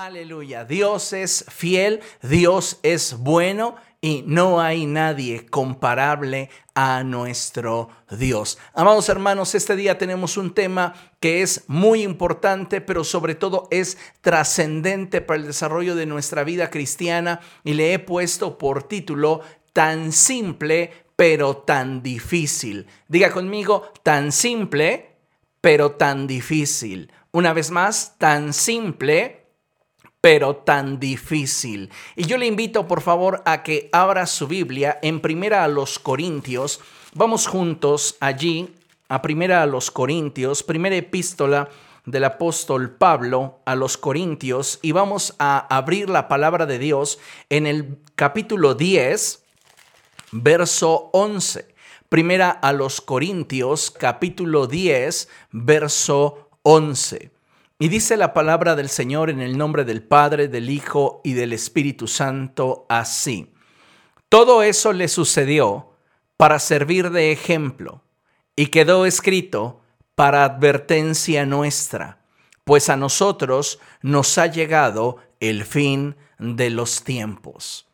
Aleluya, Dios es fiel, Dios es bueno y no hay nadie comparable a nuestro Dios. Amados hermanos, este día tenemos un tema que es muy importante, pero sobre todo es trascendente para el desarrollo de nuestra vida cristiana y le he puesto por título tan simple, pero tan difícil. Diga conmigo, tan simple, pero tan difícil. Una vez más, tan simple, pero tan difícil. Y yo le invito por favor a que abra su Biblia en Primera a los Corintios. Vamos juntos allí a Primera a los Corintios, primera epístola del apóstol Pablo a los Corintios y vamos a abrir la palabra de Dios en el capítulo 10, verso 11. Primera a los Corintios, capítulo 10, verso 11. Y dice la palabra del Señor en el nombre del Padre, del Hijo y del Espíritu Santo así. Todo eso le sucedió para servir de ejemplo y quedó escrito para advertencia nuestra, pues a nosotros nos ha llegado el fin de los tiempos.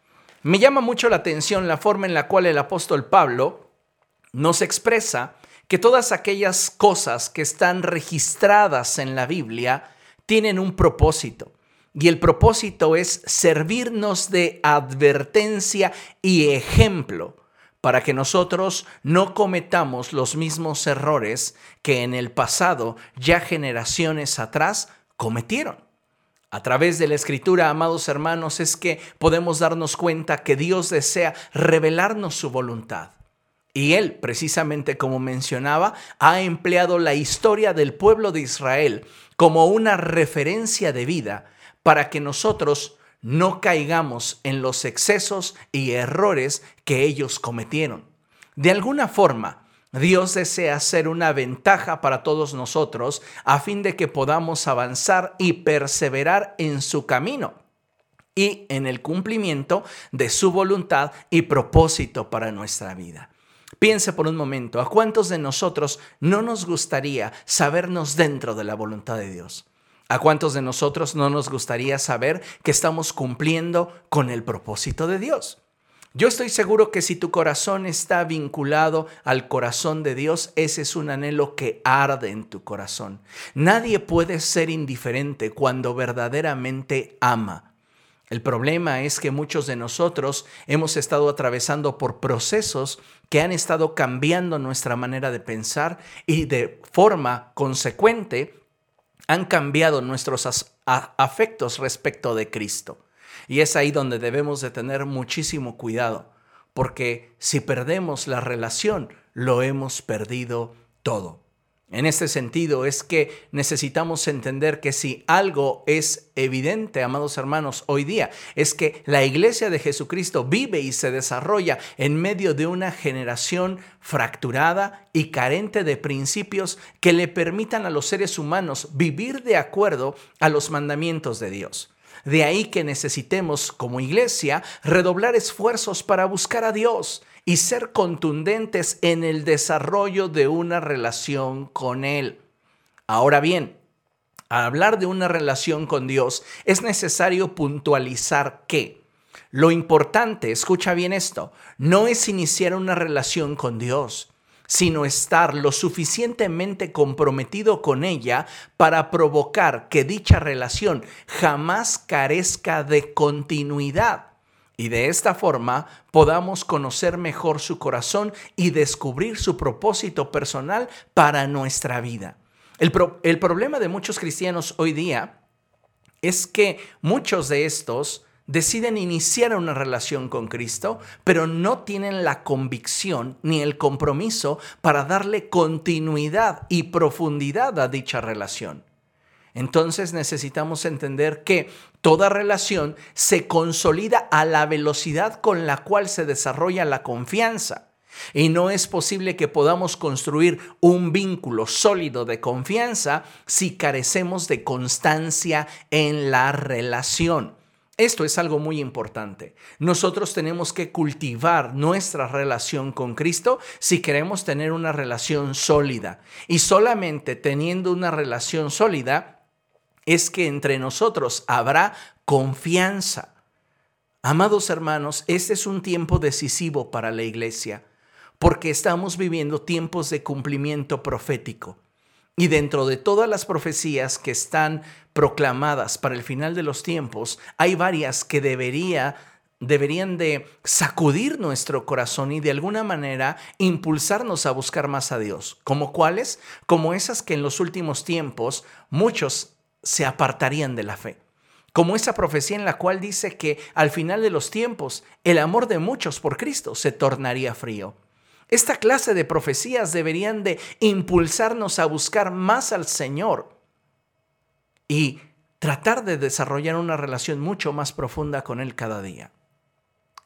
Me llama mucho la atención la forma en la cual el apóstol Pablo nos expresa que todas aquellas cosas que están registradas en la Biblia tienen un propósito. Y el propósito es servirnos de advertencia y ejemplo para que nosotros no cometamos los mismos errores que en el pasado, ya generaciones atrás, cometieron. A través de la escritura, amados hermanos, es que podemos darnos cuenta que Dios desea revelarnos su voluntad. Y él, precisamente como mencionaba, ha empleado la historia del pueblo de Israel como una referencia de vida para que nosotros no caigamos en los excesos y errores que ellos cometieron. De alguna forma, Dios desea ser una ventaja para todos nosotros a fin de que podamos avanzar y perseverar en su camino y en el cumplimiento de su voluntad y propósito para nuestra vida. Piense por un momento, ¿a cuántos de nosotros no nos gustaría sabernos dentro de la voluntad de Dios? ¿A cuántos de nosotros no nos gustaría saber que estamos cumpliendo con el propósito de Dios? Yo estoy seguro que si tu corazón está vinculado al corazón de Dios, ese es un anhelo que arde en tu corazón. Nadie puede ser indiferente cuando verdaderamente ama. El problema es que muchos de nosotros hemos estado atravesando por procesos que han estado cambiando nuestra manera de pensar y de forma consecuente han cambiado nuestros afectos respecto de Cristo. Y es ahí donde debemos de tener muchísimo cuidado, porque si perdemos la relación, lo hemos perdido todo. En este sentido es que necesitamos entender que si algo es evidente, amados hermanos, hoy día, es que la iglesia de Jesucristo vive y se desarrolla en medio de una generación fracturada y carente de principios que le permitan a los seres humanos vivir de acuerdo a los mandamientos de Dios. De ahí que necesitemos como iglesia redoblar esfuerzos para buscar a Dios y ser contundentes en el desarrollo de una relación con Él. Ahora bien, al hablar de una relación con Dios, es necesario puntualizar que lo importante, escucha bien esto, no es iniciar una relación con Dios, sino estar lo suficientemente comprometido con ella para provocar que dicha relación jamás carezca de continuidad y de esta forma podamos conocer mejor su corazón y descubrir su propósito personal para nuestra vida. El, el, problema de muchos cristianos hoy día es que muchos de estos deciden iniciar una relación con Cristo, pero no tienen la convicción ni el compromiso para darle continuidad y profundidad a dicha relación. Entonces necesitamos entender que toda relación se consolida a la velocidad con la cual se desarrolla la confianza. Y no es posible que podamos construir un vínculo sólido de confianza si carecemos de constancia en la relación. Esto es algo muy importante. Nosotros tenemos que cultivar nuestra relación con Cristo si queremos tener una relación sólida. Y solamente teniendo una relación sólida, es que entre nosotros habrá confianza. Amados hermanos, este es un tiempo decisivo para la iglesia, porque estamos viviendo tiempos de cumplimiento profético. Y dentro de todas las profecías que están proclamadas para el final de los tiempos, hay varias que debería, deberían de sacudir nuestro corazón y de alguna manera impulsarnos a buscar más a Dios. ¿Como cuáles? Como esas que en los últimos tiempos muchos se apartarían de la fe. Como esa profecía en la cual dice que al final de los tiempos el amor de muchos por Cristo se tornaría frío. Esta clase de profecías deberían de impulsarnos a buscar más al Señor y tratar de desarrollar una relación mucho más profunda con Él cada día.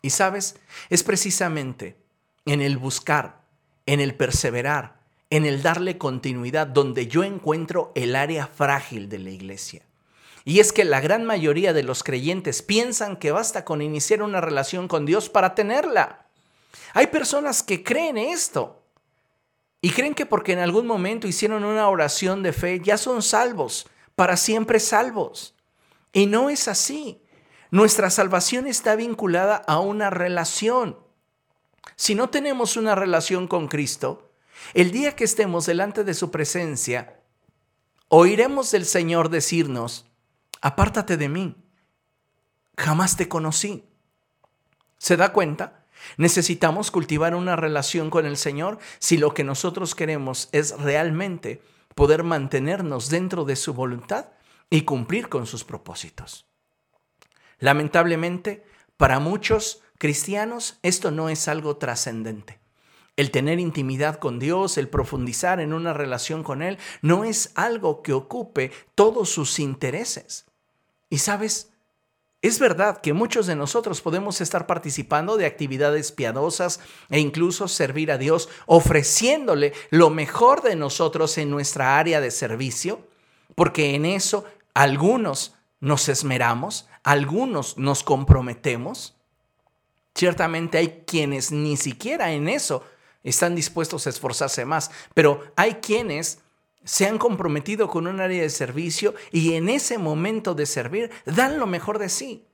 Y sabes, es precisamente en el buscar, en el perseverar, en el darle continuidad donde yo encuentro el área frágil de la iglesia. Y es que la gran mayoría de los creyentes piensan que basta con iniciar una relación con Dios para tenerla. Hay personas que creen esto y creen que porque en algún momento hicieron una oración de fe ya son salvos, para siempre salvos. Y no es así. Nuestra salvación está vinculada a una relación. Si no tenemos una relación con Cristo, el día que estemos delante de su presencia, oiremos del Señor decirnos, apártate de mí, jamás te conocí. ¿Se da cuenta? Necesitamos cultivar una relación con el Señor si lo que nosotros queremos es realmente poder mantenernos dentro de su voluntad y cumplir con sus propósitos. Lamentablemente, para muchos cristianos esto no es algo trascendente. El tener intimidad con Dios, el profundizar en una relación con Él, no es algo que ocupe todos sus intereses. Y sabes, es verdad que muchos de nosotros podemos estar participando de actividades piadosas e incluso servir a Dios ofreciéndole lo mejor de nosotros en nuestra área de servicio, porque en eso algunos nos esmeramos, algunos nos comprometemos. Ciertamente hay quienes ni siquiera en eso están dispuestos a esforzarse más, pero hay quienes se han comprometido con un área de servicio y en ese momento de servir dan lo mejor de sí.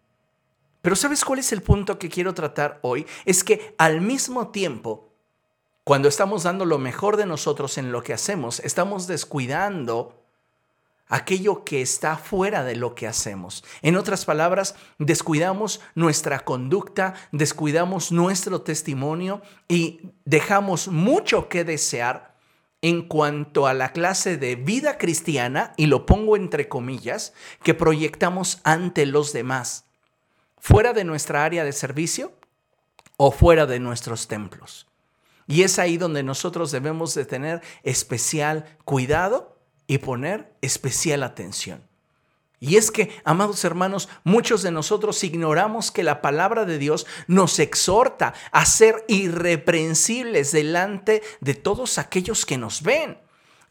Pero ¿sabes cuál es el punto que quiero tratar hoy? Es que al mismo tiempo, cuando estamos dando lo mejor de nosotros en lo que hacemos, estamos descuidando aquello que está fuera de lo que hacemos. En otras palabras, descuidamos nuestra conducta, descuidamos nuestro testimonio y dejamos mucho que desear en cuanto a la clase de vida cristiana, y lo pongo entre comillas, que proyectamos ante los demás, fuera de nuestra área de servicio o fuera de nuestros templos. Y es ahí donde nosotros debemos de tener especial cuidado y poner especial atención. Y es que, amados hermanos, muchos de nosotros ignoramos que la palabra de Dios nos exhorta a ser irreprensibles delante de todos aquellos que nos ven.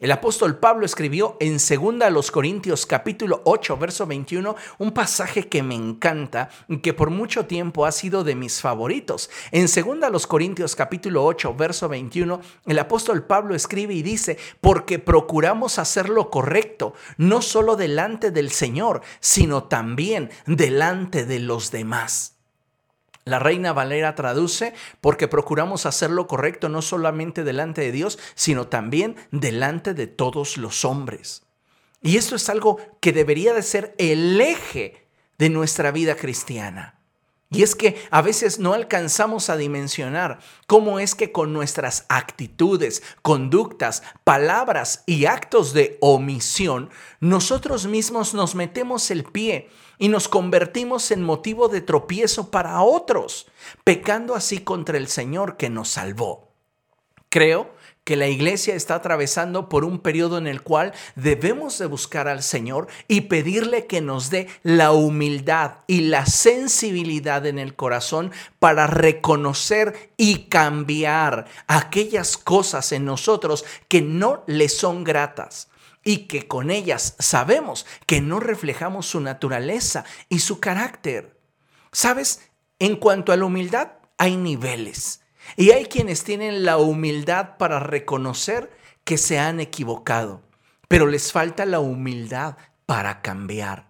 El apóstol Pablo escribió en 2 los Corintios capítulo 8 verso 21 un pasaje que me encanta y que por mucho tiempo ha sido de mis favoritos. En 2 los Corintios capítulo 8 verso 21 el apóstol Pablo escribe y dice, porque procuramos hacer lo correcto, no solo delante del Señor, sino también delante de los demás. La reina Valera traduce porque procuramos hacer lo correcto no solamente delante de Dios, sino también delante de todos los hombres. Y esto es algo que debería de ser el eje de nuestra vida cristiana. Y es que a veces no alcanzamos a dimensionar cómo es que con nuestras actitudes, conductas, palabras y actos de omisión, nosotros mismos nos metemos el pie y nos convertimos en motivo de tropiezo para otros, pecando así contra el Señor que nos salvó. Creo que la iglesia está atravesando por un periodo en el cual debemos de buscar al Señor y pedirle que nos dé la humildad y la sensibilidad en el corazón para reconocer y cambiar aquellas cosas en nosotros que no le son gratas y que con ellas sabemos que no reflejamos su naturaleza y su carácter. ¿Sabes? En cuanto a la humildad, hay niveles. Y hay quienes tienen la humildad para reconocer que se han equivocado, pero les falta la humildad para cambiar.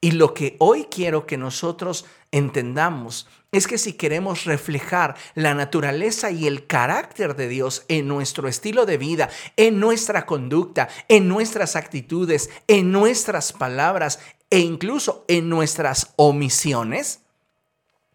Y lo que hoy quiero que nosotros entendamos es que si queremos reflejar la naturaleza y el carácter de Dios en nuestro estilo de vida, en nuestra conducta, en nuestras actitudes, en nuestras palabras e incluso en nuestras omisiones,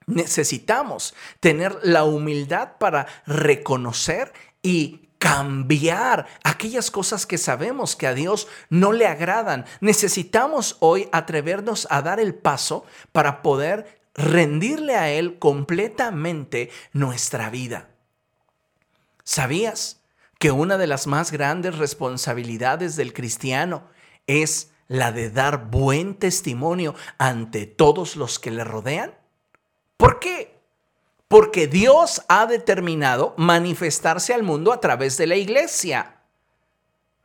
necesitamos tener la humildad para reconocer y cambiar aquellas cosas que sabemos que a Dios no le agradan. Necesitamos hoy atrevernos a dar el paso para poder rendirle a Él completamente nuestra vida. ¿Sabías que una de las más grandes responsabilidades del cristiano es la de dar buen testimonio ante todos los que le rodean? ¿Por qué? Porque Dios ha determinado manifestarse al mundo a través de la iglesia.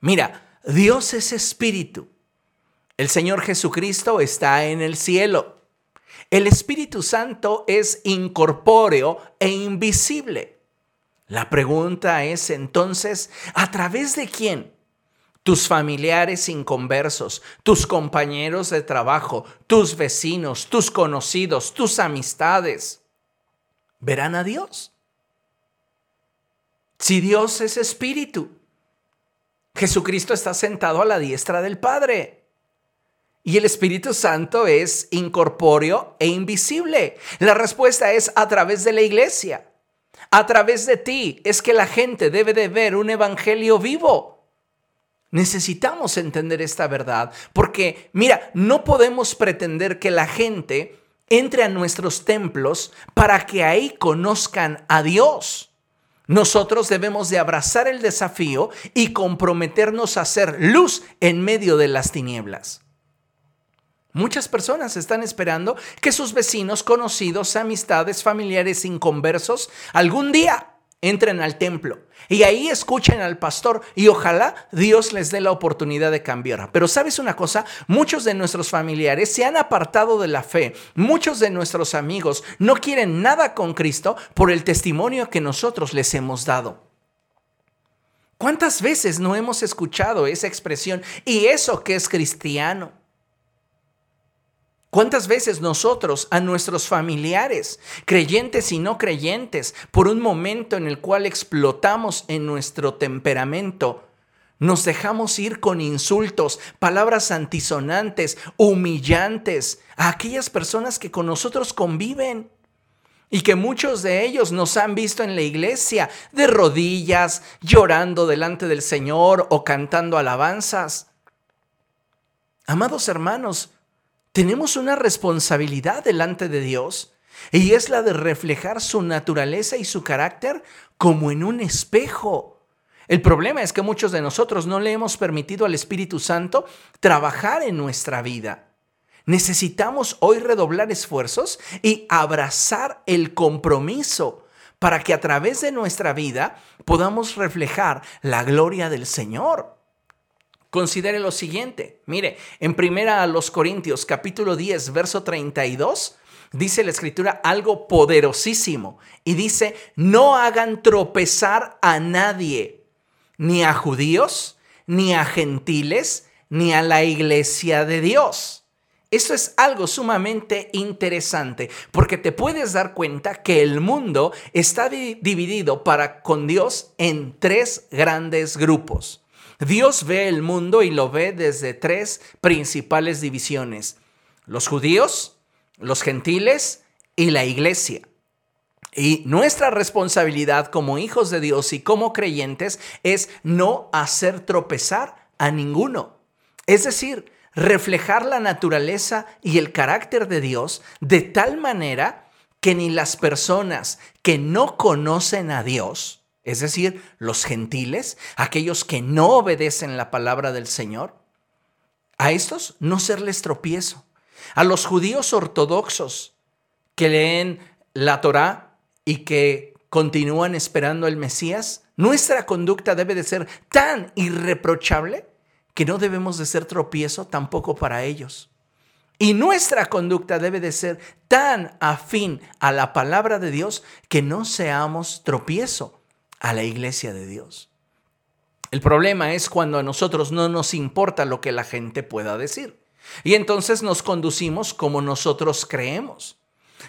Mira, Dios es espíritu. El Señor Jesucristo está en el cielo. El Espíritu Santo es incorpóreo e invisible. La pregunta es entonces, ¿a través de quién? Tus familiares inconversos, tus compañeros de trabajo, tus vecinos, tus conocidos, tus amistades verán a Dios. Si Dios es espíritu, Jesucristo está sentado a la diestra del Padre. Y el Espíritu Santo es incorpóreo e invisible. La respuesta es a través de la iglesia. A través de ti es que la gente debe de ver un evangelio vivo. Necesitamos entender esta verdad porque, mira, no podemos pretender que la gente entre a nuestros templos para que ahí conozcan a Dios. Nosotros debemos de abrazar el desafío y comprometernos a ser luz en medio de las tinieblas. Muchas personas están esperando que sus vecinos, conocidos, amistades, familiares inconversos algún día entren al templo y ahí escuchen al pastor y ojalá Dios les dé la oportunidad de cambiar. Pero sabes una cosa, muchos de nuestros familiares se han apartado de la fe, muchos de nuestros amigos no quieren nada con Cristo por el testimonio que nosotros les hemos dado. ¿Cuántas veces no hemos escuchado esa expresión y eso que es cristiano? ¿Cuántas veces nosotros a nuestros familiares, creyentes y no creyentes, por un momento en el cual explotamos en nuestro temperamento, nos dejamos ir con insultos, palabras antisonantes, humillantes a aquellas personas que con nosotros conviven? Y que muchos de ellos nos han visto en la iglesia de rodillas, llorando delante del Señor o cantando alabanzas. Amados hermanos, tenemos una responsabilidad delante de Dios y es la de reflejar su naturaleza y su carácter como en un espejo. El problema es que muchos de nosotros no le hemos permitido al Espíritu Santo trabajar en nuestra vida. Necesitamos hoy redoblar esfuerzos y abrazar el compromiso para que a través de nuestra vida podamos reflejar la gloria del Señor. Considere lo siguiente. Mire, en primera a los Corintios capítulo 10, verso 32, dice la escritura algo poderosísimo y dice, no hagan tropezar a nadie, ni a judíos, ni a gentiles, ni a la iglesia de Dios. Esto es algo sumamente interesante porque te puedes dar cuenta que el mundo está dividido para con Dios en tres grandes grupos. Dios ve el mundo y lo ve desde tres principales divisiones. Los judíos, los gentiles y la iglesia. Y nuestra responsabilidad como hijos de Dios y como creyentes es no hacer tropezar a ninguno. Es decir, reflejar la naturaleza y el carácter de Dios de tal manera que ni las personas que no conocen a Dios, es decir, los gentiles, aquellos que no obedecen la palabra del Señor, a estos no serles tropiezo. A los judíos ortodoxos que leen la Torá y que continúan esperando el Mesías, nuestra conducta debe de ser tan irreprochable que no debemos de ser tropiezo tampoco para ellos. Y nuestra conducta debe de ser tan afín a la palabra de Dios que no seamos tropiezo a la iglesia de Dios. El problema es cuando a nosotros no nos importa lo que la gente pueda decir. Y entonces nos conducimos como nosotros creemos.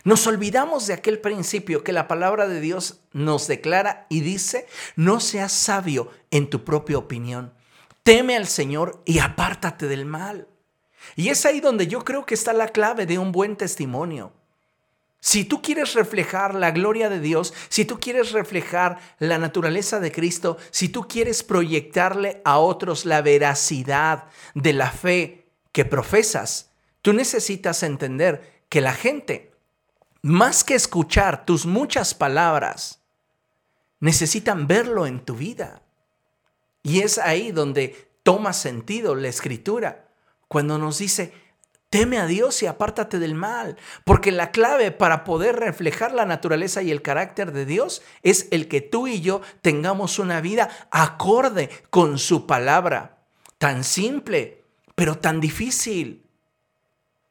Nos olvidamos de aquel principio que la palabra de Dios nos declara y dice, no seas sabio en tu propia opinión. Teme al Señor y apártate del mal. Y es ahí donde yo creo que está la clave de un buen testimonio. Si tú quieres reflejar la gloria de Dios, si tú quieres reflejar la naturaleza de Cristo, si tú quieres proyectarle a otros la veracidad de la fe que profesas, tú necesitas entender que la gente, más que escuchar tus muchas palabras, necesitan verlo en tu vida. Y es ahí donde toma sentido la escritura, cuando nos dice, Teme a Dios y apártate del mal, porque la clave para poder reflejar la naturaleza y el carácter de Dios es el que tú y yo tengamos una vida acorde con su palabra. Tan simple, pero tan difícil.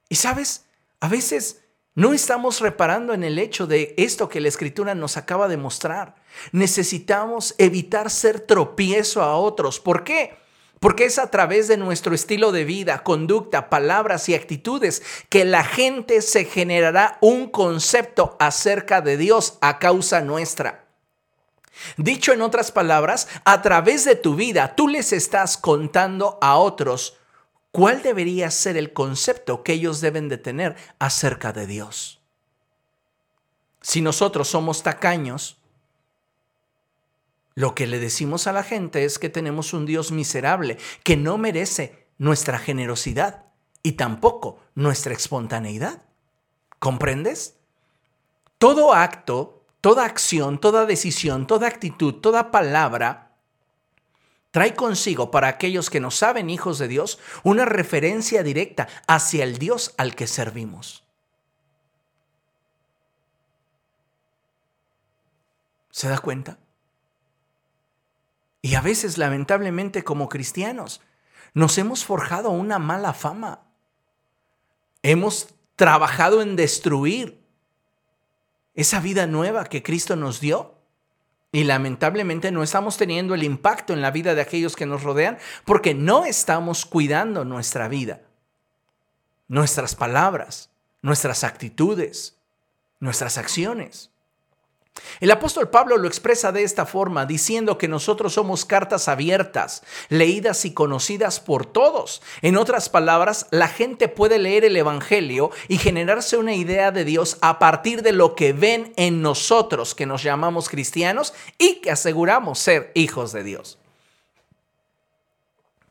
Y sabes, a veces no estamos reparando en el hecho de esto que la escritura nos acaba de mostrar. Necesitamos evitar ser tropiezo a otros. ¿Por qué? Porque es a través de nuestro estilo de vida, conducta, palabras y actitudes que la gente se generará un concepto acerca de Dios a causa nuestra. Dicho en otras palabras, a través de tu vida tú les estás contando a otros cuál debería ser el concepto que ellos deben de tener acerca de Dios. Si nosotros somos tacaños, lo que le decimos a la gente es que tenemos un Dios miserable, que no merece nuestra generosidad y tampoco nuestra espontaneidad. ¿Comprendes? Todo acto, toda acción, toda decisión, toda actitud, toda palabra trae consigo para aquellos que no saben hijos de Dios una referencia directa hacia el Dios al que servimos. ¿Se da cuenta? Y a veces, lamentablemente, como cristianos, nos hemos forjado una mala fama. Hemos trabajado en destruir esa vida nueva que Cristo nos dio. Y lamentablemente no estamos teniendo el impacto en la vida de aquellos que nos rodean porque no estamos cuidando nuestra vida, nuestras palabras, nuestras actitudes, nuestras acciones. El apóstol Pablo lo expresa de esta forma, diciendo que nosotros somos cartas abiertas, leídas y conocidas por todos. En otras palabras, la gente puede leer el Evangelio y generarse una idea de Dios a partir de lo que ven en nosotros, que nos llamamos cristianos y que aseguramos ser hijos de Dios.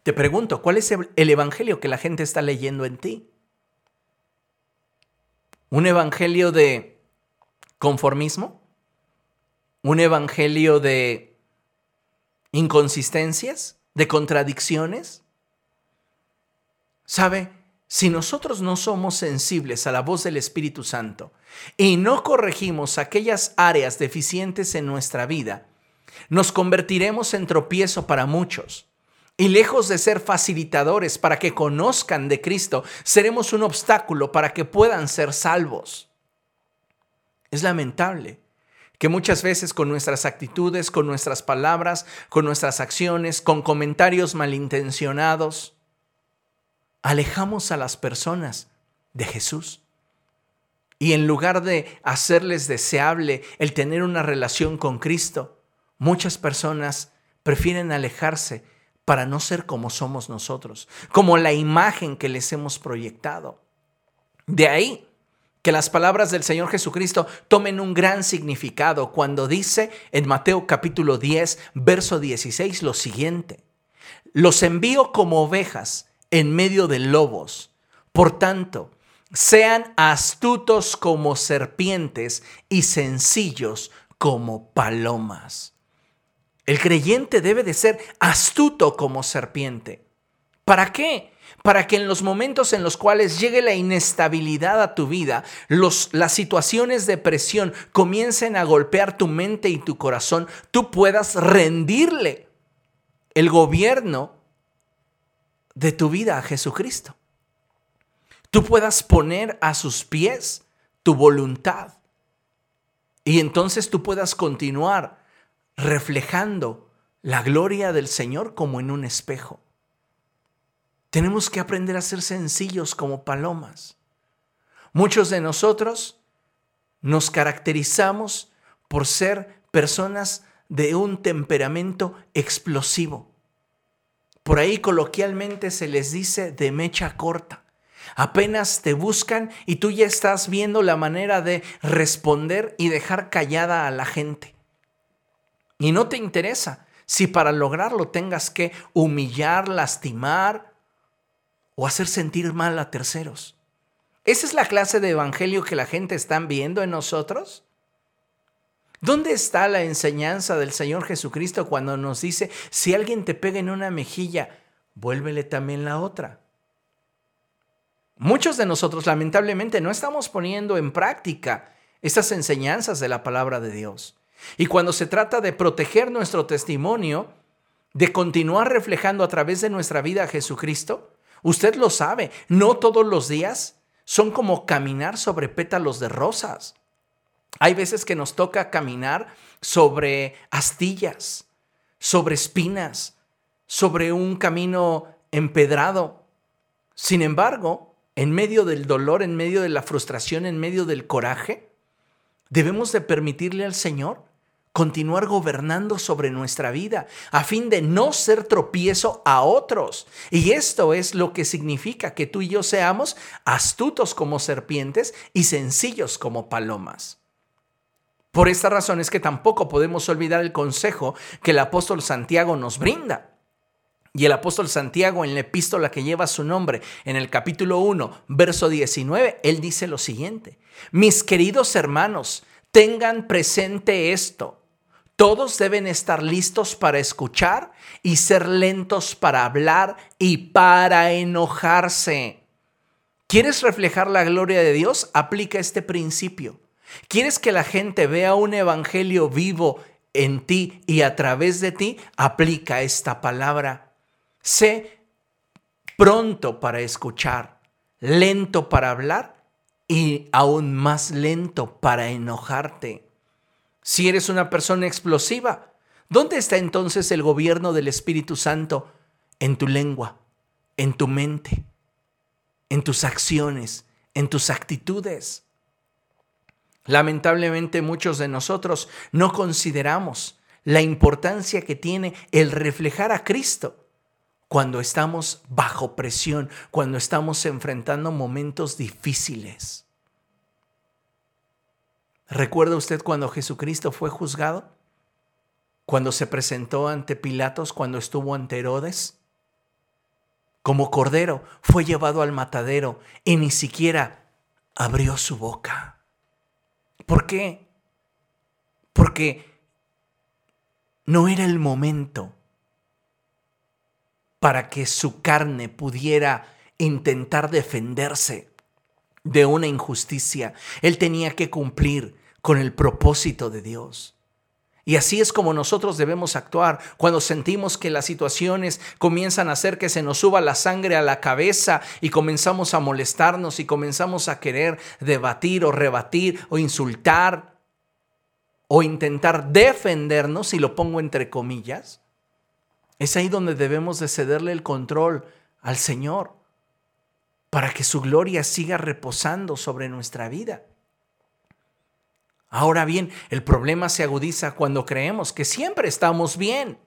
Te pregunto, ¿cuál es el Evangelio que la gente está leyendo en ti? ¿Un Evangelio de conformismo? Un evangelio de inconsistencias, de contradicciones? ¿Sabe? Si nosotros no somos sensibles a la voz del Espíritu Santo y no corregimos aquellas áreas deficientes en nuestra vida, nos convertiremos en tropiezo para muchos. Y lejos de ser facilitadores para que conozcan de Cristo, seremos un obstáculo para que puedan ser salvos. Es lamentable que muchas veces con nuestras actitudes, con nuestras palabras, con nuestras acciones, con comentarios malintencionados, alejamos a las personas de Jesús. Y en lugar de hacerles deseable el tener una relación con Cristo, muchas personas prefieren alejarse para no ser como somos nosotros, como la imagen que les hemos proyectado. De ahí que las palabras del Señor Jesucristo tomen un gran significado cuando dice en Mateo capítulo 10, verso 16 lo siguiente. Los envío como ovejas en medio de lobos. Por tanto, sean astutos como serpientes y sencillos como palomas. El creyente debe de ser astuto como serpiente. ¿Para qué? Para que en los momentos en los cuales llegue la inestabilidad a tu vida, los, las situaciones de presión comiencen a golpear tu mente y tu corazón, tú puedas rendirle el gobierno de tu vida a Jesucristo. Tú puedas poner a sus pies tu voluntad y entonces tú puedas continuar reflejando la gloria del Señor como en un espejo. Tenemos que aprender a ser sencillos como palomas. Muchos de nosotros nos caracterizamos por ser personas de un temperamento explosivo. Por ahí coloquialmente se les dice de mecha corta. Apenas te buscan y tú ya estás viendo la manera de responder y dejar callada a la gente. Y no te interesa si para lograrlo tengas que humillar, lastimar o hacer sentir mal a terceros. ¿Esa es la clase de evangelio que la gente está viendo en nosotros? ¿Dónde está la enseñanza del Señor Jesucristo cuando nos dice, si alguien te pega en una mejilla, vuélvele también la otra? Muchos de nosotros lamentablemente no estamos poniendo en práctica estas enseñanzas de la palabra de Dios. Y cuando se trata de proteger nuestro testimonio, de continuar reflejando a través de nuestra vida a Jesucristo, usted lo sabe, no todos los días son como caminar sobre pétalos de rosas. Hay veces que nos toca caminar sobre astillas, sobre espinas, sobre un camino empedrado. Sin embargo, en medio del dolor, en medio de la frustración, en medio del coraje, debemos de permitirle al Señor continuar gobernando sobre nuestra vida a fin de no ser tropiezo a otros. Y esto es lo que significa que tú y yo seamos astutos como serpientes y sencillos como palomas. Por esta razón es que tampoco podemos olvidar el consejo que el apóstol Santiago nos brinda. Y el apóstol Santiago en la epístola que lleva su nombre, en el capítulo 1, verso 19, él dice lo siguiente, mis queridos hermanos, tengan presente esto. Todos deben estar listos para escuchar y ser lentos para hablar y para enojarse. ¿Quieres reflejar la gloria de Dios? Aplica este principio. ¿Quieres que la gente vea un evangelio vivo en ti y a través de ti? Aplica esta palabra. Sé pronto para escuchar, lento para hablar y aún más lento para enojarte. Si eres una persona explosiva, ¿dónde está entonces el gobierno del Espíritu Santo? En tu lengua, en tu mente, en tus acciones, en tus actitudes. Lamentablemente muchos de nosotros no consideramos la importancia que tiene el reflejar a Cristo cuando estamos bajo presión, cuando estamos enfrentando momentos difíciles. ¿Recuerda usted cuando Jesucristo fue juzgado? Cuando se presentó ante Pilatos, cuando estuvo ante Herodes. Como cordero fue llevado al matadero y ni siquiera abrió su boca. ¿Por qué? Porque no era el momento para que su carne pudiera intentar defenderse de una injusticia. Él tenía que cumplir con el propósito de Dios. Y así es como nosotros debemos actuar cuando sentimos que las situaciones comienzan a hacer que se nos suba la sangre a la cabeza y comenzamos a molestarnos y comenzamos a querer debatir o rebatir o insultar o intentar defendernos, y lo pongo entre comillas. Es ahí donde debemos de cederle el control al Señor para que su gloria siga reposando sobre nuestra vida. Ahora bien, el problema se agudiza cuando creemos que siempre estamos bien.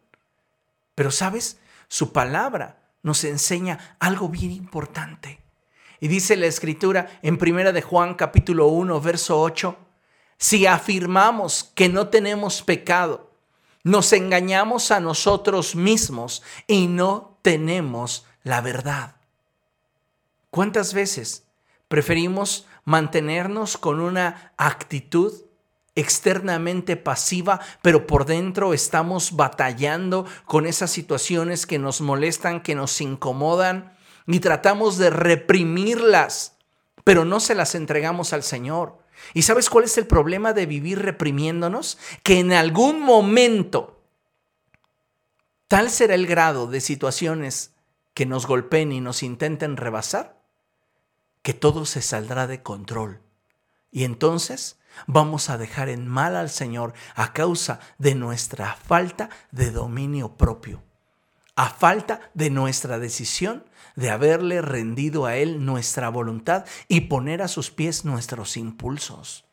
Pero sabes, su palabra nos enseña algo bien importante. Y dice la escritura en primera de Juan capítulo 1 verso 8, si afirmamos que no tenemos pecado, nos engañamos a nosotros mismos y no tenemos la verdad. ¿Cuántas veces preferimos mantenernos con una actitud externamente pasiva, pero por dentro estamos batallando con esas situaciones que nos molestan, que nos incomodan y tratamos de reprimirlas, pero no se las entregamos al Señor? ¿Y sabes cuál es el problema de vivir reprimiéndonos? Que en algún momento tal será el grado de situaciones que nos golpeen y nos intenten rebasar, que todo se saldrá de control. Y entonces vamos a dejar en mal al Señor a causa de nuestra falta de dominio propio. a falta de nuestra decisión de haberle rendido a Él nuestra voluntad y poner a sus pies nuestros impulsos.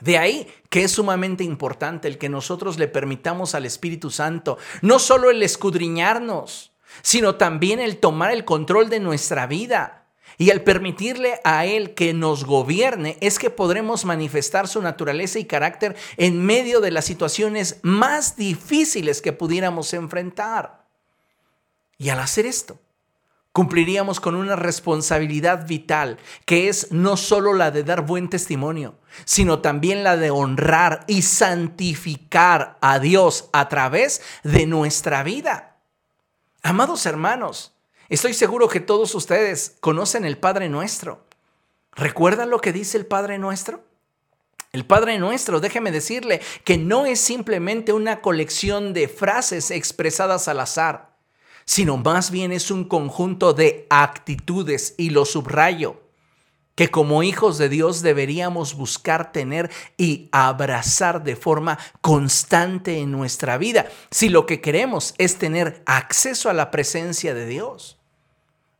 De ahí que es sumamente importante el que nosotros le permitamos al Espíritu Santo no solo el escudriñarnos, sino también el tomar el control de nuestra vida. Y al permitirle a Él que nos gobierne, es que podremos manifestar su naturaleza y carácter en medio de las situaciones más difíciles que pudiéramos enfrentar. Y al hacer esto, cumpliríamos con una responsabilidad vital, que es no solo la de dar buen testimonio, sino también la de honrar y santificar a Dios a través de nuestra vida. Amados hermanos, estoy seguro que todos ustedes conocen el Padre Nuestro. ¿Recuerdan lo que dice el Padre Nuestro? El Padre Nuestro, déjeme decirle que no es simplemente una colección de frases expresadas al azar sino más bien es un conjunto de actitudes, y lo subrayo, que como hijos de Dios deberíamos buscar tener y abrazar de forma constante en nuestra vida, si lo que queremos es tener acceso a la presencia de Dios.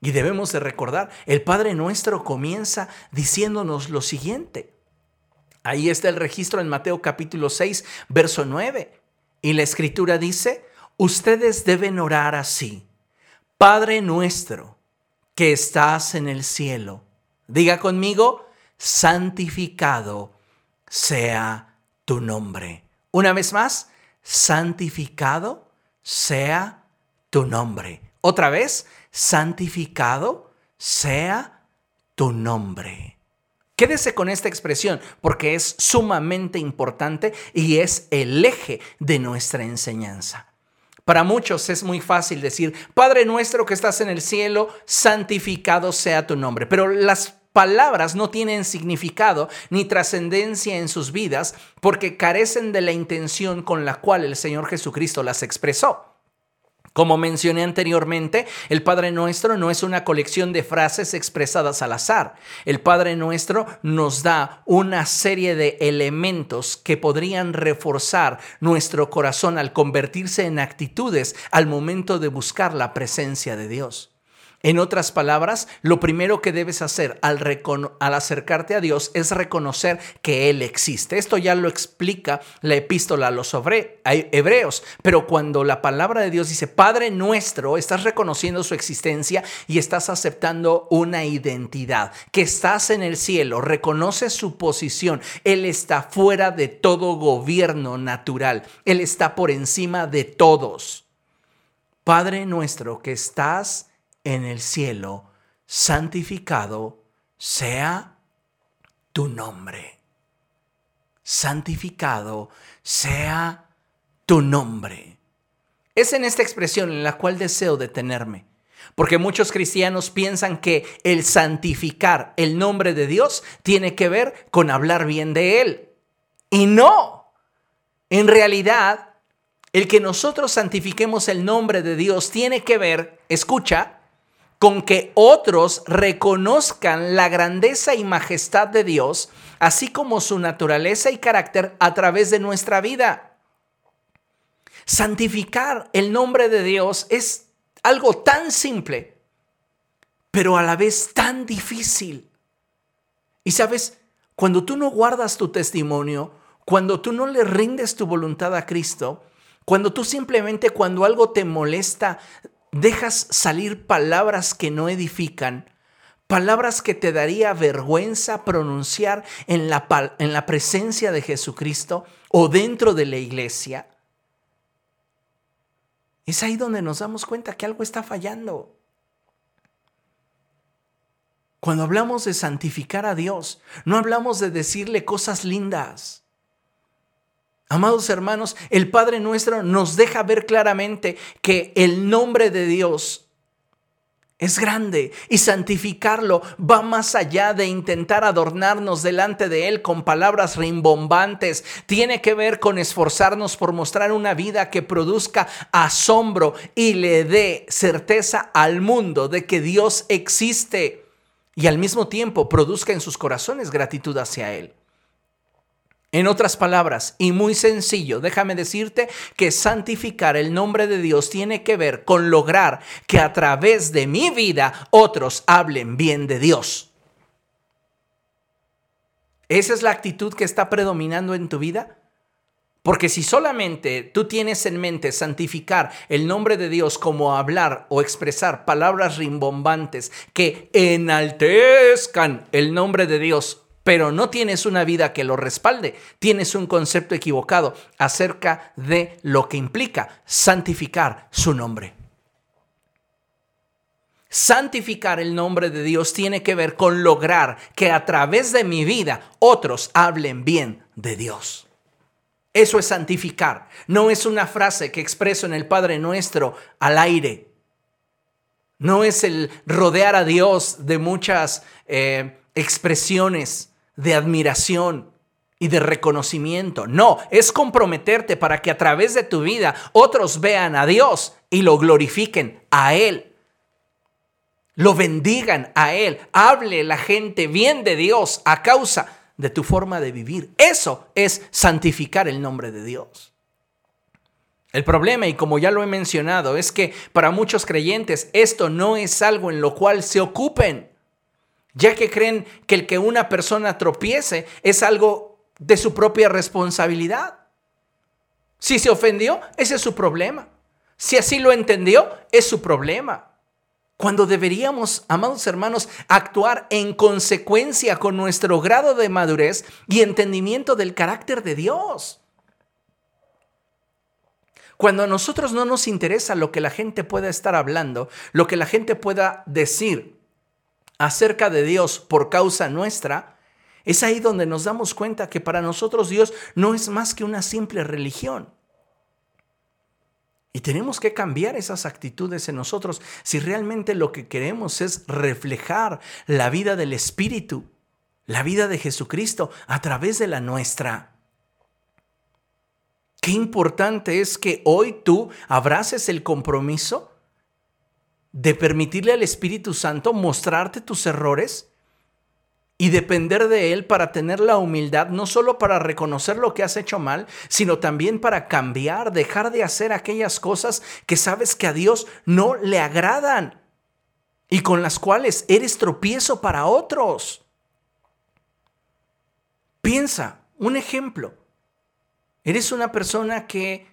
Y debemos de recordar, el Padre nuestro comienza diciéndonos lo siguiente. Ahí está el registro en Mateo capítulo 6, verso 9. Y la escritura dice, Ustedes deben orar así. Padre nuestro que estás en el cielo. Diga conmigo, santificado sea tu nombre. Una vez más, santificado sea tu nombre. Otra vez, santificado sea tu nombre. Quédese con esta expresión porque es sumamente importante y es el eje de nuestra enseñanza. Para muchos es muy fácil decir, Padre nuestro que estás en el cielo, santificado sea tu nombre. Pero las palabras no tienen significado ni trascendencia en sus vidas porque carecen de la intención con la cual el Señor Jesucristo las expresó. Como mencioné anteriormente, el Padre Nuestro no es una colección de frases expresadas al azar. El Padre Nuestro nos da una serie de elementos que podrían reforzar nuestro corazón al convertirse en actitudes al momento de buscar la presencia de Dios. En otras palabras, lo primero que debes hacer al, acercarte a Dios es reconocer que Él existe. Esto ya lo explica la epístola a los hebreos, pero cuando la palabra de Dios dice, Padre nuestro, estás reconociendo su existencia y estás aceptando una identidad, que estás en el cielo, reconoce su posición, Él está fuera de todo gobierno natural, Él está por encima de todos. Padre nuestro que estás en el cielo, santificado sea tu nombre. Santificado sea tu nombre. Es en esta expresión en la cual deseo detenerme, porque muchos cristianos piensan que el santificar el nombre de Dios tiene que ver con hablar bien de Él. Y no, en realidad, el que nosotros santifiquemos el nombre de Dios tiene que ver, escucha, con que otros reconozcan la grandeza y majestad de Dios, así como su naturaleza y carácter a través de nuestra vida. Santificar el nombre de Dios es algo tan simple, pero a la vez tan difícil. Y sabes, cuando tú no guardas tu testimonio, cuando tú no le rindes tu voluntad a Cristo, cuando tú simplemente cuando algo te molesta, dejas salir palabras que no edifican, palabras que te daría vergüenza pronunciar en la, en la presencia de Jesucristo o dentro de la iglesia, es ahí donde nos damos cuenta que algo está fallando. Cuando hablamos de santificar a Dios, no hablamos de decirle cosas lindas. Amados hermanos, el Padre nuestro nos deja ver claramente que el nombre de Dios es grande y santificarlo va más allá de intentar adornarnos delante de Él con palabras rimbombantes. Tiene que ver con esforzarnos por mostrar una vida que produzca asombro y le dé certeza al mundo de que Dios existe y al mismo tiempo produzca en sus corazones gratitud hacia Él. En otras palabras, y muy sencillo, déjame decirte que santificar el nombre de Dios tiene que ver con lograr que a través de mi vida otros hablen bien de Dios. ¿Esa es la actitud que está predominando en tu vida? Porque si solamente tú tienes en mente santificar el nombre de Dios como hablar o expresar palabras rimbombantes que enaltezcan el nombre de Dios, pero no tienes una vida que lo respalde, tienes un concepto equivocado acerca de lo que implica santificar su nombre. Santificar el nombre de Dios tiene que ver con lograr que a través de mi vida otros hablen bien de Dios. Eso es santificar. No es una frase que expreso en el Padre Nuestro al aire. No es el rodear a Dios de muchas eh, expresiones de admiración y de reconocimiento. No, es comprometerte para que a través de tu vida otros vean a Dios y lo glorifiquen a Él. Lo bendigan a Él. Hable la gente bien de Dios a causa de tu forma de vivir. Eso es santificar el nombre de Dios. El problema, y como ya lo he mencionado, es que para muchos creyentes esto no es algo en lo cual se ocupen, ya que creen que el que una persona tropiece es algo de su propia responsabilidad. Si se ofendió, ese es su problema. Si así lo entendió, es su problema. Cuando deberíamos, amados hermanos, actuar en consecuencia con nuestro grado de madurez y entendimiento del carácter de Dios. Cuando a nosotros no nos interesa lo que la gente pueda estar hablando, lo que la gente pueda decir acerca de Dios por causa nuestra, es ahí donde nos damos cuenta que para nosotros Dios no es más que una simple religión. Y tenemos que cambiar esas actitudes en nosotros si realmente lo que queremos es reflejar la vida del Espíritu, la vida de Jesucristo a través de la nuestra. Qué importante es que hoy tú abraces el compromiso de permitirle al Espíritu Santo mostrarte tus errores y depender de Él para tener la humildad, no solo para reconocer lo que has hecho mal, sino también para cambiar, dejar de hacer aquellas cosas que sabes que a Dios no le agradan y con las cuales eres tropiezo para otros. Piensa, un ejemplo. Eres una persona que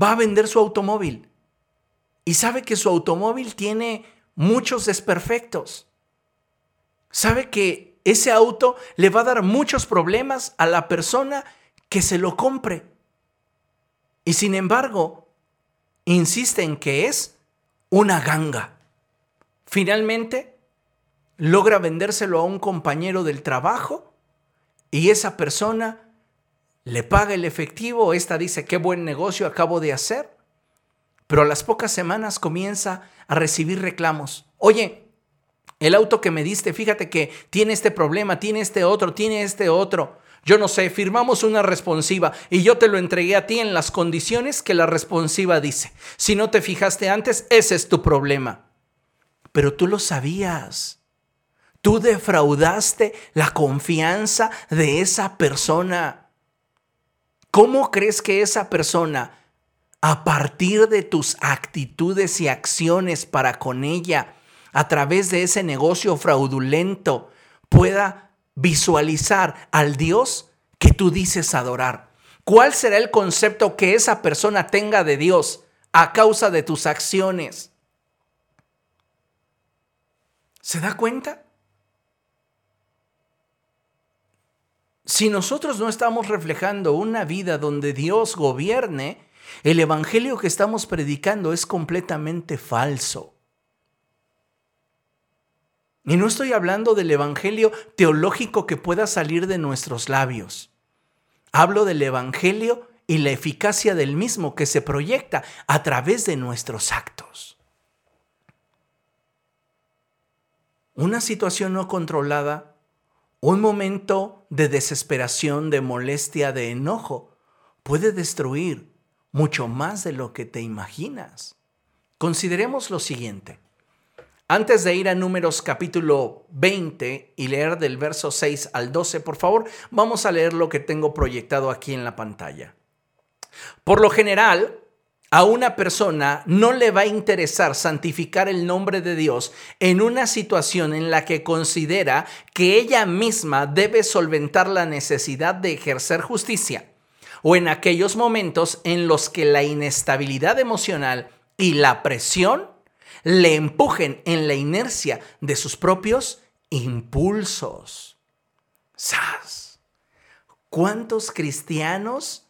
va a vender su automóvil y sabe que su automóvil tiene muchos desperfectos. Sabe que ese auto le va a dar muchos problemas a la persona que se lo compre. Y sin embargo, insiste en que es una ganga. Finalmente, logra vendérselo a un compañero del trabajo y esa persona le paga el efectivo, esta dice, qué buen negocio acabo de hacer, pero a las pocas semanas comienza a recibir reclamos. Oye, el auto que me diste, fíjate que tiene este problema, tiene este otro, tiene este otro. Yo no sé, firmamos una responsiva y yo te lo entregué a ti en las condiciones que la responsiva dice. Si no te fijaste antes, ese es tu problema. Pero tú lo sabías. Tú defraudaste la confianza de esa persona. ¿Cómo crees que esa persona, a partir de tus actitudes y acciones para con ella, a través de ese negocio fraudulento pueda visualizar al Dios que tú dices adorar. ¿Cuál será el concepto que esa persona tenga de Dios a causa de tus acciones? ¿Se da cuenta? Si nosotros no estamos reflejando una vida donde Dios gobierne, el Evangelio que estamos predicando es completamente falso. Y no estoy hablando del Evangelio teológico que pueda salir de nuestros labios. Hablo del Evangelio y la eficacia del mismo que se proyecta a través de nuestros actos. Una situación no controlada, un momento de desesperación, de molestia, de enojo, puede destruir mucho más de lo que te imaginas. Consideremos lo siguiente. Antes de ir a números capítulo 20 y leer del verso 6 al 12, por favor, vamos a leer lo que tengo proyectado aquí en la pantalla. Por lo general, a una persona no le va a interesar santificar el nombre de Dios en una situación en la que considera que ella misma debe solventar la necesidad de ejercer justicia, o en aquellos momentos en los que la inestabilidad emocional y la presión le empujen en la inercia de sus propios impulsos. ¡Sas! ¿Cuántos cristianos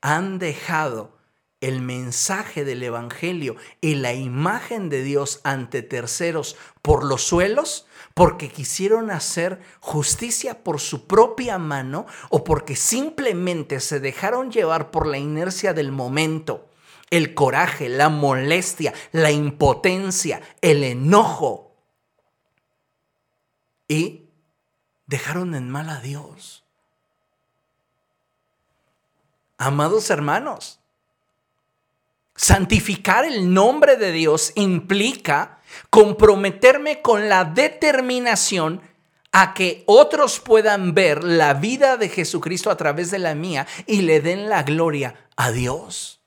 han dejado el mensaje del Evangelio y la imagen de Dios ante terceros por los suelos? Porque quisieron hacer justicia por su propia mano o porque simplemente se dejaron llevar por la inercia del momento el coraje, la molestia, la impotencia, el enojo. Y dejaron en mal a Dios. Amados hermanos, santificar el nombre de Dios implica comprometerme con la determinación a que otros puedan ver la vida de Jesucristo a través de la mía y le den la gloria a Dios.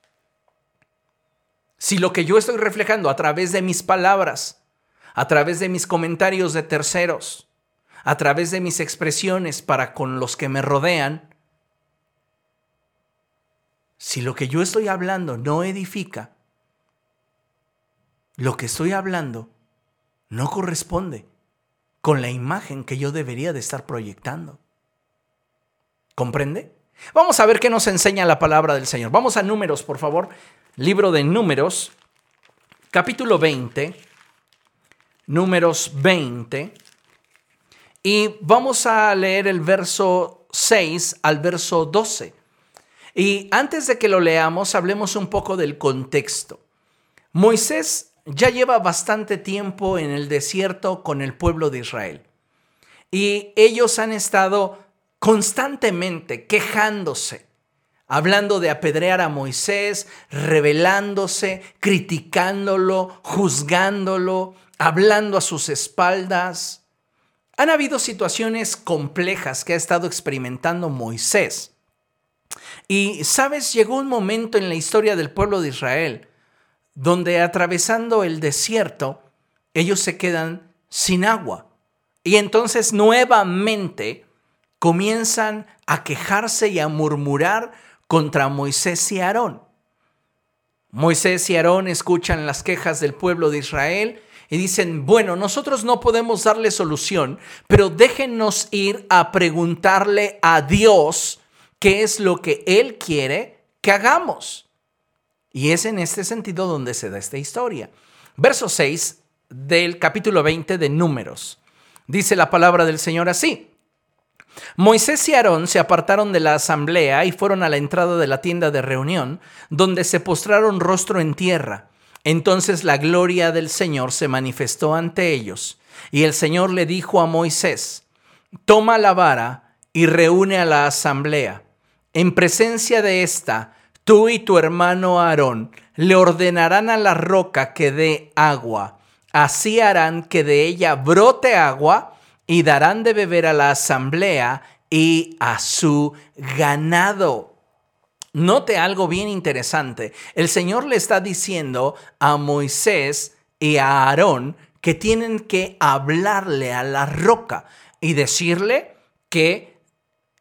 Si lo que yo estoy reflejando a través de mis palabras, a través de mis comentarios de terceros, a través de mis expresiones para con los que me rodean, si lo que yo estoy hablando no edifica, lo que estoy hablando no corresponde con la imagen que yo debería de estar proyectando. ¿Comprende? Vamos a ver qué nos enseña la palabra del Señor. Vamos a números, por favor libro de números, capítulo 20, números 20, y vamos a leer el verso 6 al verso 12. Y antes de que lo leamos, hablemos un poco del contexto. Moisés ya lleva bastante tiempo en el desierto con el pueblo de Israel. Y ellos han estado constantemente quejándose hablando de apedrear a Moisés, revelándose, criticándolo, juzgándolo, hablando a sus espaldas. Han habido situaciones complejas que ha estado experimentando Moisés. Y, sabes, llegó un momento en la historia del pueblo de Israel donde atravesando el desierto, ellos se quedan sin agua. Y entonces nuevamente comienzan a quejarse y a murmurar contra Moisés y Aarón. Moisés y Aarón escuchan las quejas del pueblo de Israel y dicen, bueno, nosotros no podemos darle solución, pero déjenos ir a preguntarle a Dios qué es lo que Él quiere que hagamos. Y es en este sentido donde se da esta historia. Verso 6 del capítulo 20 de Números. Dice la palabra del Señor así. Moisés y Aarón se apartaron de la asamblea y fueron a la entrada de la tienda de reunión, donde se postraron rostro en tierra. Entonces la gloria del Señor se manifestó ante ellos, y el Señor le dijo a Moisés, Toma la vara y reúne a la asamblea. En presencia de esta, tú y tu hermano Aarón le ordenarán a la roca que dé agua. Así harán que de ella brote agua y darán de beber a la asamblea y a su ganado. Note algo bien interesante. El Señor le está diciendo a Moisés y a Aarón que tienen que hablarle a la roca y decirle que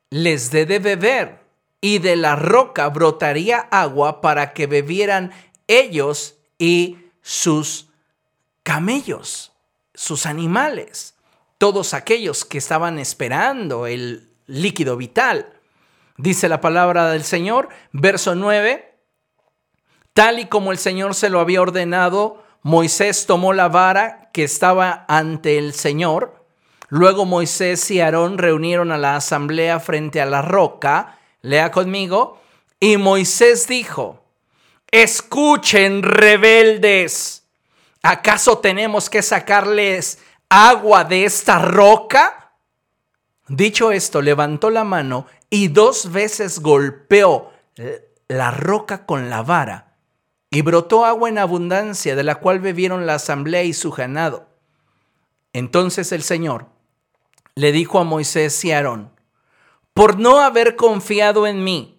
les dé de beber. Y de la roca brotaría agua para que bebieran ellos y sus camellos, sus animales todos aquellos que estaban esperando el líquido vital. Dice la palabra del Señor, verso 9, tal y como el Señor se lo había ordenado, Moisés tomó la vara que estaba ante el Señor. Luego Moisés y Aarón reunieron a la asamblea frente a la roca. Lea conmigo. Y Moisés dijo, escuchen rebeldes. ¿Acaso tenemos que sacarles agua de esta roca? Dicho esto, levantó la mano y dos veces golpeó la roca con la vara, y brotó agua en abundancia, de la cual bebieron la asamblea y su ganado. Entonces el Señor le dijo a Moisés y Aarón, por no haber confiado en mí,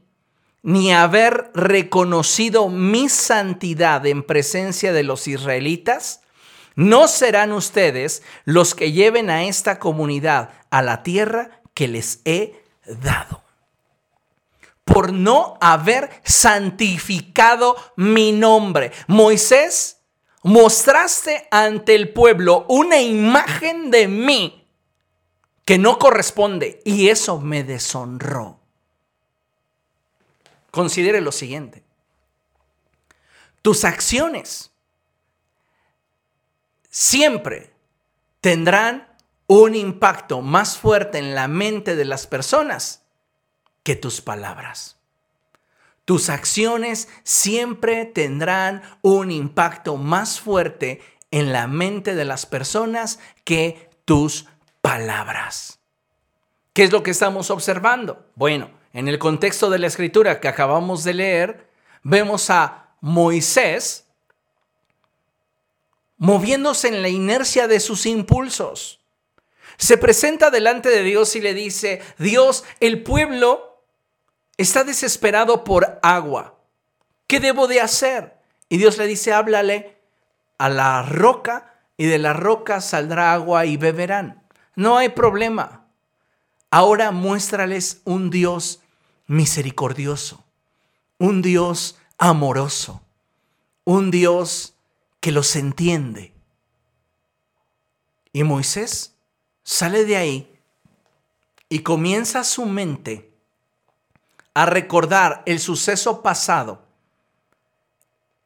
ni haber reconocido mi santidad en presencia de los israelitas, no serán ustedes los que lleven a esta comunidad a la tierra que les he dado. Por no haber santificado mi nombre. Moisés, mostraste ante el pueblo una imagen de mí que no corresponde y eso me deshonró. Considere lo siguiente. Tus acciones siempre tendrán un impacto más fuerte en la mente de las personas que tus palabras. Tus acciones siempre tendrán un impacto más fuerte en la mente de las personas que tus palabras. ¿Qué es lo que estamos observando? Bueno, en el contexto de la escritura que acabamos de leer, vemos a Moisés moviéndose en la inercia de sus impulsos. Se presenta delante de Dios y le dice, Dios, el pueblo está desesperado por agua. ¿Qué debo de hacer? Y Dios le dice, háblale a la roca y de la roca saldrá agua y beberán. No hay problema. Ahora muéstrales un Dios misericordioso, un Dios amoroso, un Dios que los entiende. Y Moisés sale de ahí y comienza su mente a recordar el suceso pasado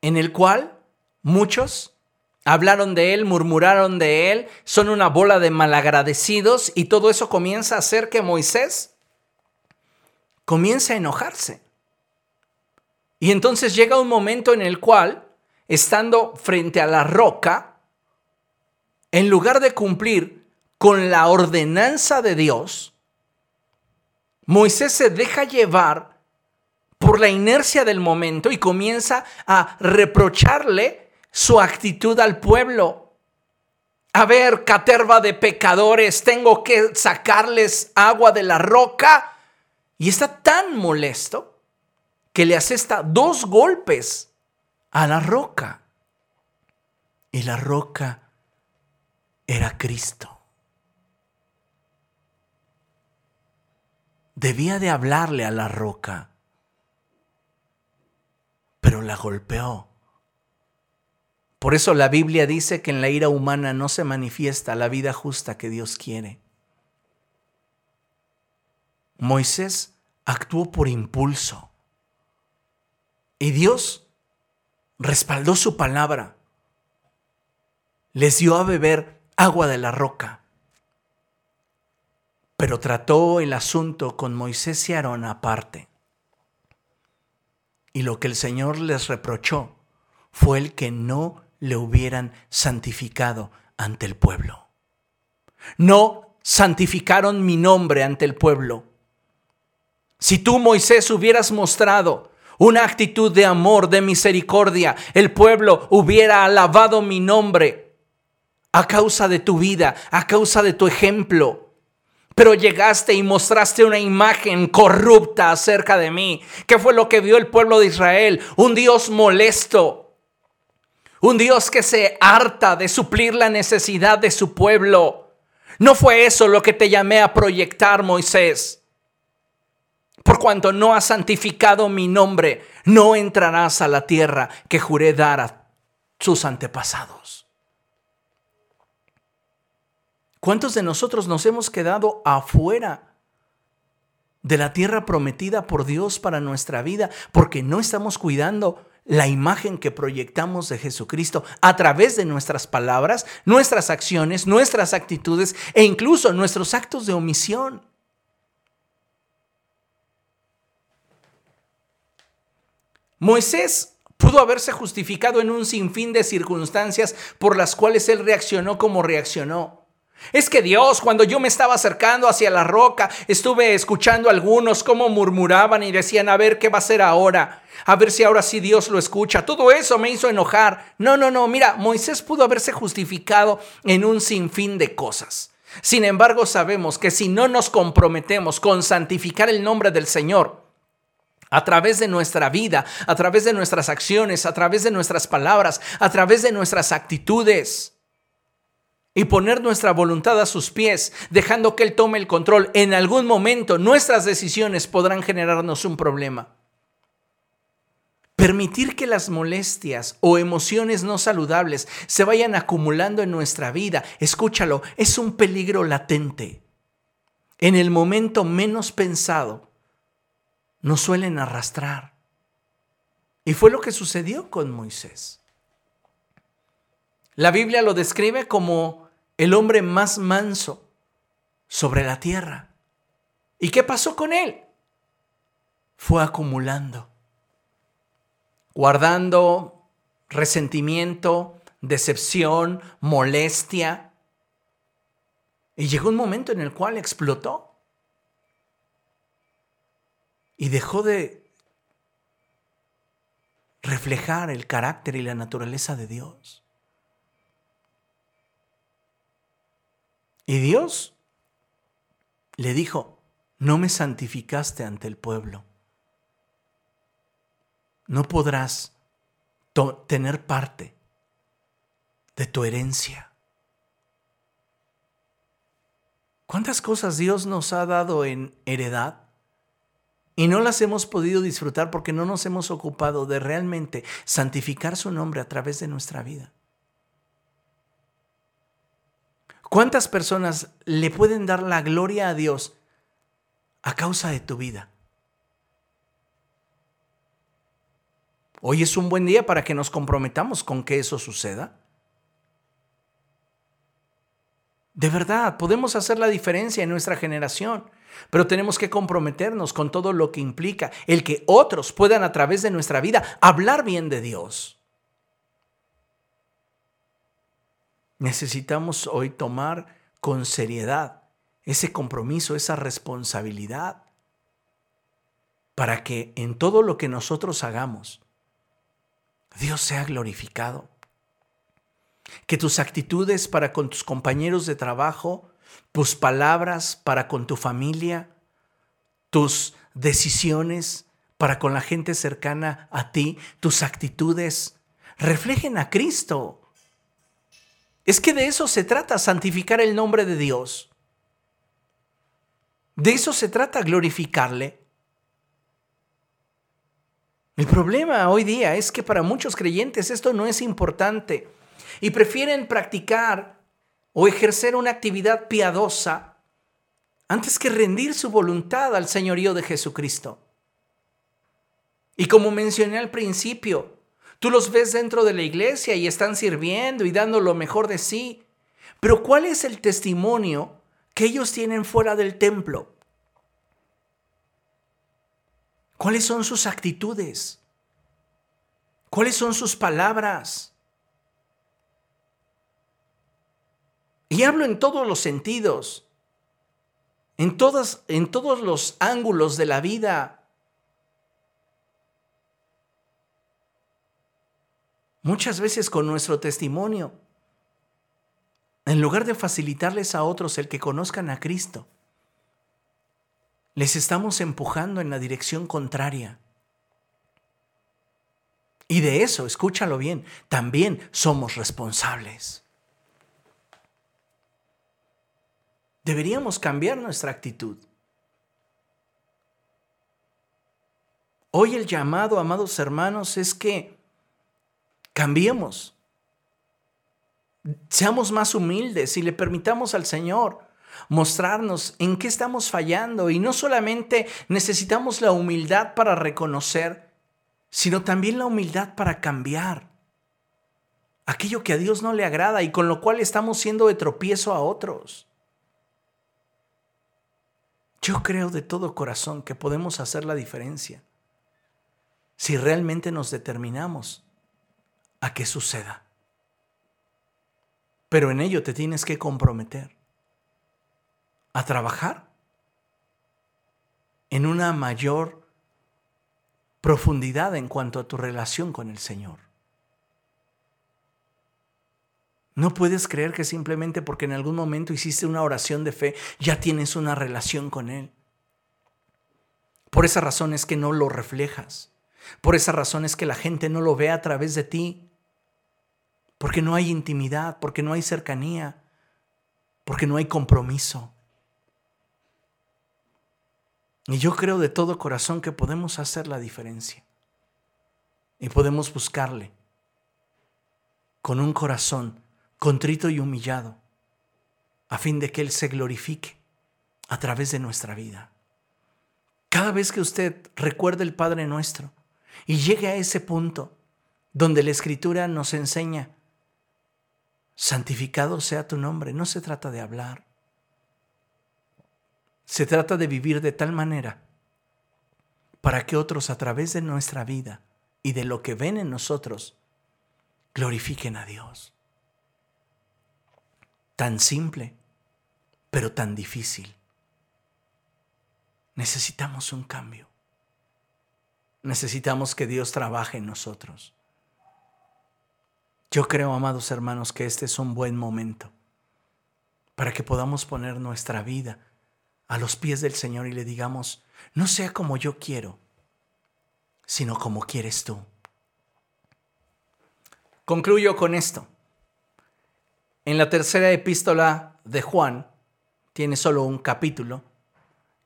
en el cual muchos hablaron de él, murmuraron de él, son una bola de malagradecidos y todo eso comienza a hacer que Moisés comience a enojarse. Y entonces llega un momento en el cual estando frente a la roca, en lugar de cumplir con la ordenanza de Dios, Moisés se deja llevar por la inercia del momento y comienza a reprocharle su actitud al pueblo. A ver, caterva de pecadores, tengo que sacarles agua de la roca. Y está tan molesto que le asesta dos golpes a la roca. Y la roca era Cristo. Debía de hablarle a la roca, pero la golpeó. Por eso la Biblia dice que en la ira humana no se manifiesta la vida justa que Dios quiere. Moisés actuó por impulso. Y Dios respaldó su palabra, les dio a beber agua de la roca, pero trató el asunto con Moisés y Aarón aparte. Y lo que el Señor les reprochó fue el que no le hubieran santificado ante el pueblo. No santificaron mi nombre ante el pueblo. Si tú, Moisés, hubieras mostrado una actitud de amor, de misericordia, el pueblo hubiera alabado mi nombre a causa de tu vida, a causa de tu ejemplo. Pero llegaste y mostraste una imagen corrupta acerca de mí. ¿Qué fue lo que vio el pueblo de Israel? Un Dios molesto. Un Dios que se harta de suplir la necesidad de su pueblo. No fue eso lo que te llamé a proyectar, Moisés. Por cuanto no has santificado mi nombre, no entrarás a la tierra que juré dar a sus antepasados. ¿Cuántos de nosotros nos hemos quedado afuera de la tierra prometida por Dios para nuestra vida porque no estamos cuidando la imagen que proyectamos de Jesucristo a través de nuestras palabras, nuestras acciones, nuestras actitudes e incluso nuestros actos de omisión? Moisés pudo haberse justificado en un sinfín de circunstancias por las cuales él reaccionó como reaccionó. Es que Dios, cuando yo me estaba acercando hacia la roca, estuve escuchando a algunos cómo murmuraban y decían, a ver qué va a hacer ahora, a ver si ahora sí Dios lo escucha. Todo eso me hizo enojar. No, no, no, mira, Moisés pudo haberse justificado en un sinfín de cosas. Sin embargo, sabemos que si no nos comprometemos con santificar el nombre del Señor, a través de nuestra vida, a través de nuestras acciones, a través de nuestras palabras, a través de nuestras actitudes, y poner nuestra voluntad a sus pies, dejando que Él tome el control, en algún momento nuestras decisiones podrán generarnos un problema. Permitir que las molestias o emociones no saludables se vayan acumulando en nuestra vida, escúchalo, es un peligro latente. En el momento menos pensado, nos suelen arrastrar. Y fue lo que sucedió con Moisés. La Biblia lo describe como el hombre más manso sobre la tierra. ¿Y qué pasó con él? Fue acumulando, guardando resentimiento, decepción, molestia. Y llegó un momento en el cual explotó. Y dejó de reflejar el carácter y la naturaleza de Dios. Y Dios le dijo, no me santificaste ante el pueblo. No podrás tener parte de tu herencia. ¿Cuántas cosas Dios nos ha dado en heredad? Y no las hemos podido disfrutar porque no nos hemos ocupado de realmente santificar su nombre a través de nuestra vida. ¿Cuántas personas le pueden dar la gloria a Dios a causa de tu vida? Hoy es un buen día para que nos comprometamos con que eso suceda. De verdad, podemos hacer la diferencia en nuestra generación, pero tenemos que comprometernos con todo lo que implica el que otros puedan a través de nuestra vida hablar bien de Dios. Necesitamos hoy tomar con seriedad ese compromiso, esa responsabilidad, para que en todo lo que nosotros hagamos, Dios sea glorificado. Que tus actitudes para con tus compañeros de trabajo, tus palabras para con tu familia, tus decisiones para con la gente cercana a ti, tus actitudes, reflejen a Cristo. Es que de eso se trata, santificar el nombre de Dios. De eso se trata, glorificarle. El problema hoy día es que para muchos creyentes esto no es importante y prefieren practicar o ejercer una actividad piadosa antes que rendir su voluntad al señorío de Jesucristo. Y como mencioné al principio, Tú los ves dentro de la iglesia y están sirviendo y dando lo mejor de sí. Pero ¿cuál es el testimonio que ellos tienen fuera del templo? ¿Cuáles son sus actitudes? ¿Cuáles son sus palabras? Y hablo en todos los sentidos, en, todas, en todos los ángulos de la vida. Muchas veces con nuestro testimonio, en lugar de facilitarles a otros el que conozcan a Cristo, les estamos empujando en la dirección contraria. Y de eso, escúchalo bien, también somos responsables. Deberíamos cambiar nuestra actitud. Hoy el llamado, amados hermanos, es que Cambiemos. Seamos más humildes y le permitamos al Señor mostrarnos en qué estamos fallando. Y no solamente necesitamos la humildad para reconocer, sino también la humildad para cambiar aquello que a Dios no le agrada y con lo cual estamos siendo de tropiezo a otros. Yo creo de todo corazón que podemos hacer la diferencia si realmente nos determinamos a que suceda. Pero en ello te tienes que comprometer. a trabajar en una mayor profundidad en cuanto a tu relación con el Señor. No puedes creer que simplemente porque en algún momento hiciste una oración de fe ya tienes una relación con Él. Por esa razón es que no lo reflejas. Por esa razón es que la gente no lo ve a través de ti. Porque no hay intimidad, porque no hay cercanía, porque no hay compromiso. Y yo creo de todo corazón que podemos hacer la diferencia. Y podemos buscarle con un corazón contrito y humillado, a fin de que Él se glorifique a través de nuestra vida. Cada vez que usted recuerde el Padre nuestro y llegue a ese punto donde la Escritura nos enseña, santificado sea tu nombre, no se trata de hablar, se trata de vivir de tal manera para que otros a través de nuestra vida y de lo que ven en nosotros glorifiquen a Dios tan simple, pero tan difícil. Necesitamos un cambio. Necesitamos que Dios trabaje en nosotros. Yo creo, amados hermanos, que este es un buen momento para que podamos poner nuestra vida a los pies del Señor y le digamos, no sea como yo quiero, sino como quieres tú. Concluyo con esto. En la tercera epístola de Juan, tiene solo un capítulo,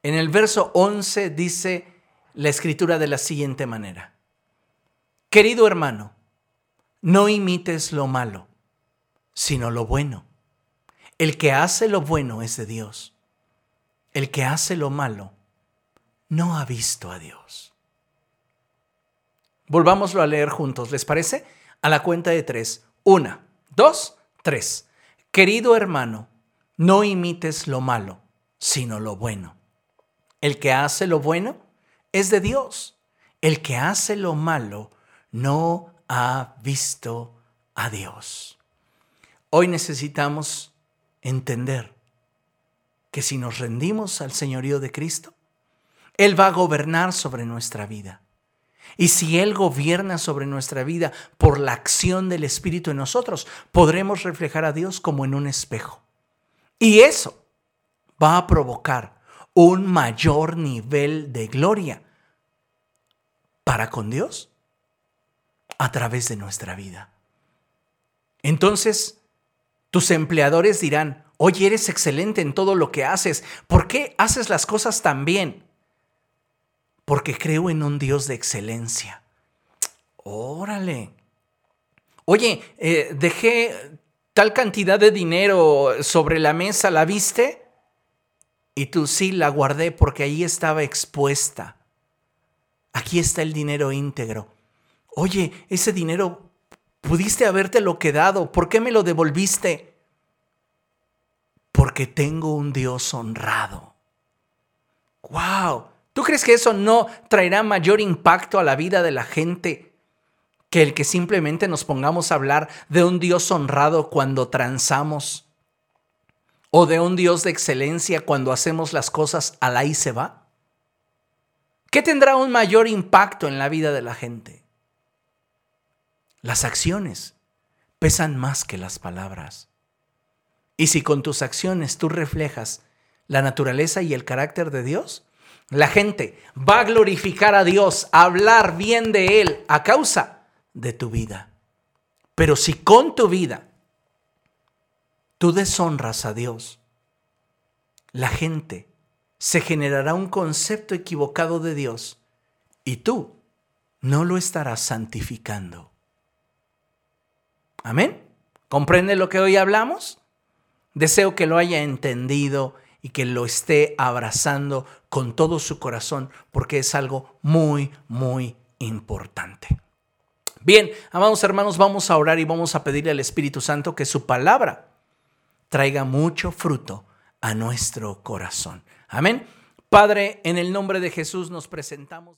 en el verso 11 dice la escritura de la siguiente manera. Querido hermano, no imites lo malo, sino lo bueno. El que hace lo bueno es de Dios. El que hace lo malo no ha visto a Dios. Volvámoslo a leer juntos, ¿les parece? A la cuenta de tres. Una, dos, tres. Querido hermano, no imites lo malo, sino lo bueno. El que hace lo bueno es de Dios. El que hace lo malo no ha visto a Dios. Hoy necesitamos entender que si nos rendimos al señorío de Cristo, Él va a gobernar sobre nuestra vida. Y si Él gobierna sobre nuestra vida por la acción del Espíritu en nosotros, podremos reflejar a Dios como en un espejo. Y eso va a provocar un mayor nivel de gloria para con Dios a través de nuestra vida. Entonces, tus empleadores dirán, oye, eres excelente en todo lo que haces, ¿por qué haces las cosas tan bien? porque creo en un Dios de excelencia. Órale. Oye, eh, dejé tal cantidad de dinero sobre la mesa, ¿la viste? Y tú sí, la guardé porque ahí estaba expuesta. Aquí está el dinero íntegro. Oye, ese dinero pudiste habértelo quedado. ¿Por qué me lo devolviste? Porque tengo un Dios honrado. ¡Wow! ¿Tú crees que eso no traerá mayor impacto a la vida de la gente que el que simplemente nos pongamos a hablar de un Dios honrado cuando transamos? ¿O de un Dios de excelencia cuando hacemos las cosas al ahí se va? ¿Qué tendrá un mayor impacto en la vida de la gente? Las acciones pesan más que las palabras. Y si con tus acciones tú reflejas la naturaleza y el carácter de Dios, la gente va a glorificar a Dios, a hablar bien de Él a causa de tu vida. Pero si con tu vida tú deshonras a Dios, la gente se generará un concepto equivocado de Dios y tú no lo estarás santificando. Amén. ¿Comprende lo que hoy hablamos? Deseo que lo haya entendido y que lo esté abrazando con todo su corazón porque es algo muy, muy importante. Bien, amados hermanos, vamos a orar y vamos a pedirle al Espíritu Santo que su palabra traiga mucho fruto a nuestro corazón. Amén. Padre, en el nombre de Jesús nos presentamos.